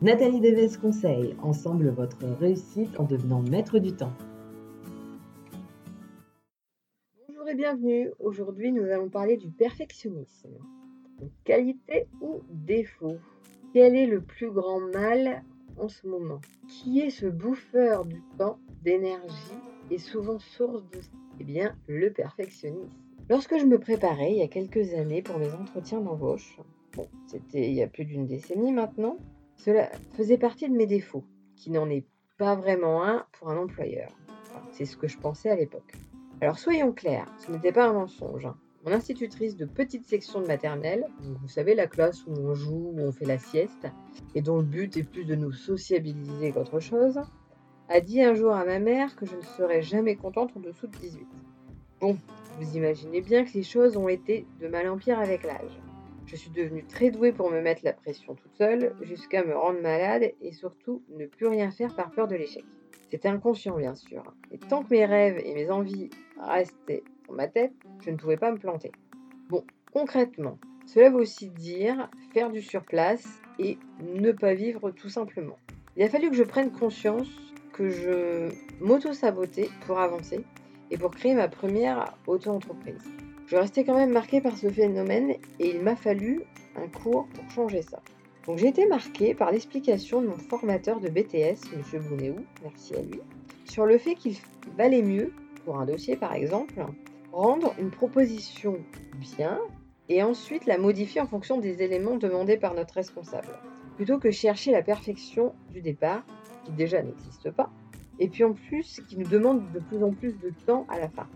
Nathalie Deves conseille, ensemble votre réussite en devenant maître du temps. Bonjour et bienvenue. Aujourd'hui, nous allons parler du perfectionnisme. Qualité ou défaut? Quel est le plus grand mal en ce moment? Qui est ce bouffeur du temps, d'énergie et souvent source de... Eh bien, le perfectionnisme? Lorsque je me préparais il y a quelques années pour mes entretiens d'embauche, bon, c'était il y a plus d'une décennie maintenant, cela faisait partie de mes défauts, qui n'en est pas vraiment un pour un employeur. c'est ce que je pensais à l'époque. Alors soyons clairs, ce n'était pas un mensonge. Hein. Mon institutrice de petite section de maternelle, vous savez la classe où on joue, où on fait la sieste, et dont le but est plus de nous sociabiliser qu'autre chose, a dit un jour à ma mère que je ne serais jamais contente en dessous de 18. Bon, vous imaginez bien que les choses ont été de mal en pire avec l'âge. Je suis devenue très douée pour me mettre la pression toute seule, jusqu'à me rendre malade et surtout ne plus rien faire par peur de l'échec. C'était inconscient bien sûr, et tant que mes rêves et mes envies restaient dans ma tête, je ne pouvais pas me planter. Bon, concrètement, cela veut aussi dire faire du surplace et ne pas vivre tout simplement. Il a fallu que je prenne conscience que je m'auto-sabotais pour avancer et pour créer ma première auto-entreprise. Je restais quand même marquée par ce phénomène et il m'a fallu un cours pour changer ça. Donc j'ai été marquée par l'explication de mon formateur de BTS, M. Bounéou, merci à lui, sur le fait qu'il valait mieux, pour un dossier par exemple, rendre une proposition bien et ensuite la modifier en fonction des éléments demandés par notre responsable, plutôt que chercher la perfection du départ, qui déjà n'existe pas, et puis en plus qui nous demande de plus en plus de temps à la fin.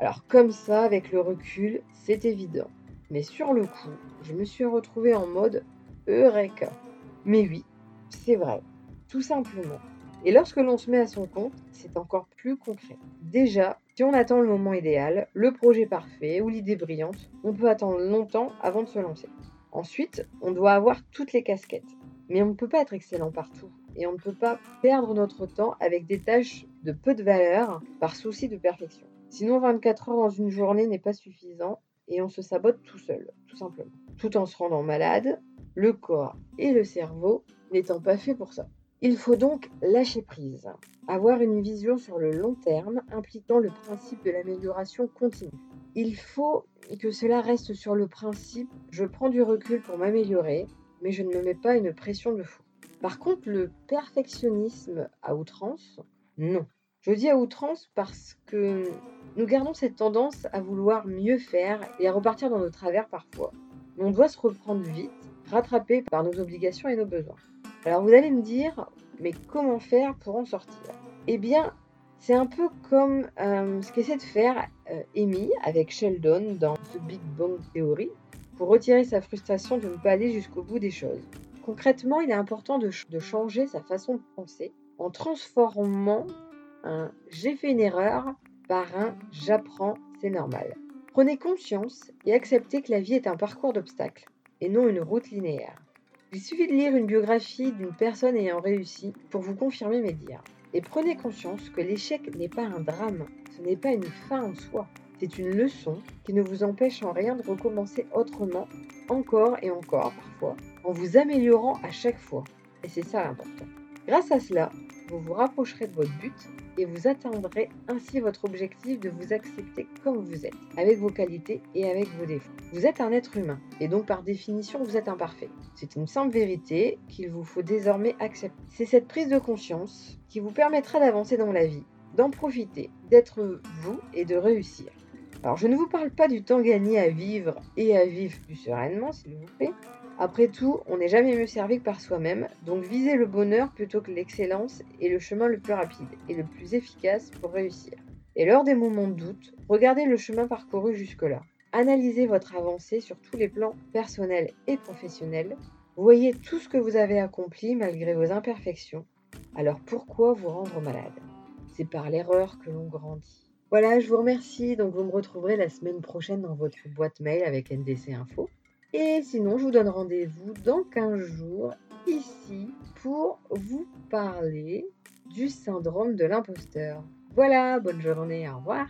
Alors comme ça, avec le recul, c'est évident. Mais sur le coup, je me suis retrouvée en mode Eureka. Mais oui, c'est vrai, tout simplement. Et lorsque l'on se met à son compte, c'est encore plus concret. Déjà, si on attend le moment idéal, le projet parfait ou l'idée brillante, on peut attendre longtemps avant de se lancer. Ensuite, on doit avoir toutes les casquettes. Mais on ne peut pas être excellent partout. Et on ne peut pas perdre notre temps avec des tâches de peu de valeur par souci de perfection. Sinon, 24 heures dans une journée n'est pas suffisant et on se sabote tout seul, tout simplement. Tout en se rendant malade, le corps et le cerveau n'étant pas faits pour ça. Il faut donc lâcher prise, avoir une vision sur le long terme impliquant le principe de l'amélioration continue. Il faut que cela reste sur le principe je prends du recul pour m'améliorer, mais je ne me mets pas une pression de fou. Par contre, le perfectionnisme à outrance, non. Je dis à outrance parce que nous gardons cette tendance à vouloir mieux faire et à repartir dans nos travers parfois. on doit se reprendre vite, rattraper par nos obligations et nos besoins. Alors vous allez me dire, mais comment faire pour en sortir? Eh bien, c'est un peu comme euh, ce qu'essaie de faire euh, Amy avec Sheldon dans The Big Bang Theory pour retirer sa frustration de ne pas aller jusqu'au bout des choses. Concrètement, il est important de changer sa façon de penser en transformant un j'ai fait une erreur par un j'apprends, c'est normal. Prenez conscience et acceptez que la vie est un parcours d'obstacles et non une route linéaire. Il suffit de lire une biographie d'une personne ayant réussi pour vous confirmer mes dires. Et prenez conscience que l'échec n'est pas un drame, ce n'est pas une fin en soi. C'est une leçon qui ne vous empêche en rien de recommencer autrement, encore et encore parfois, en vous améliorant à chaque fois. Et c'est ça l'important. Grâce à cela, vous vous rapprocherez de votre but et vous atteindrez ainsi votre objectif de vous accepter comme vous êtes, avec vos qualités et avec vos défauts. Vous êtes un être humain et donc par définition vous êtes imparfait. C'est une simple vérité qu'il vous faut désormais accepter. C'est cette prise de conscience qui vous permettra d'avancer dans la vie, d'en profiter, d'être vous et de réussir. Alors je ne vous parle pas du temps gagné à vivre et à vivre plus sereinement s'il vous plaît, après tout, on n'est jamais mieux servi que par soi-même, donc visez le bonheur plutôt que l'excellence est le chemin le plus rapide et le plus efficace pour réussir. Et lors des moments de doute, regardez le chemin parcouru jusque-là. Analysez votre avancée sur tous les plans personnels et professionnels. Voyez tout ce que vous avez accompli malgré vos imperfections. Alors pourquoi vous rendre malade? C'est par l'erreur que l'on grandit. Voilà, je vous remercie. Donc vous me retrouverez la semaine prochaine dans votre boîte mail avec NDC Info. Et sinon, je vous donne rendez-vous dans 15 jours ici pour vous parler du syndrome de l'imposteur. Voilà, bonne journée, au revoir.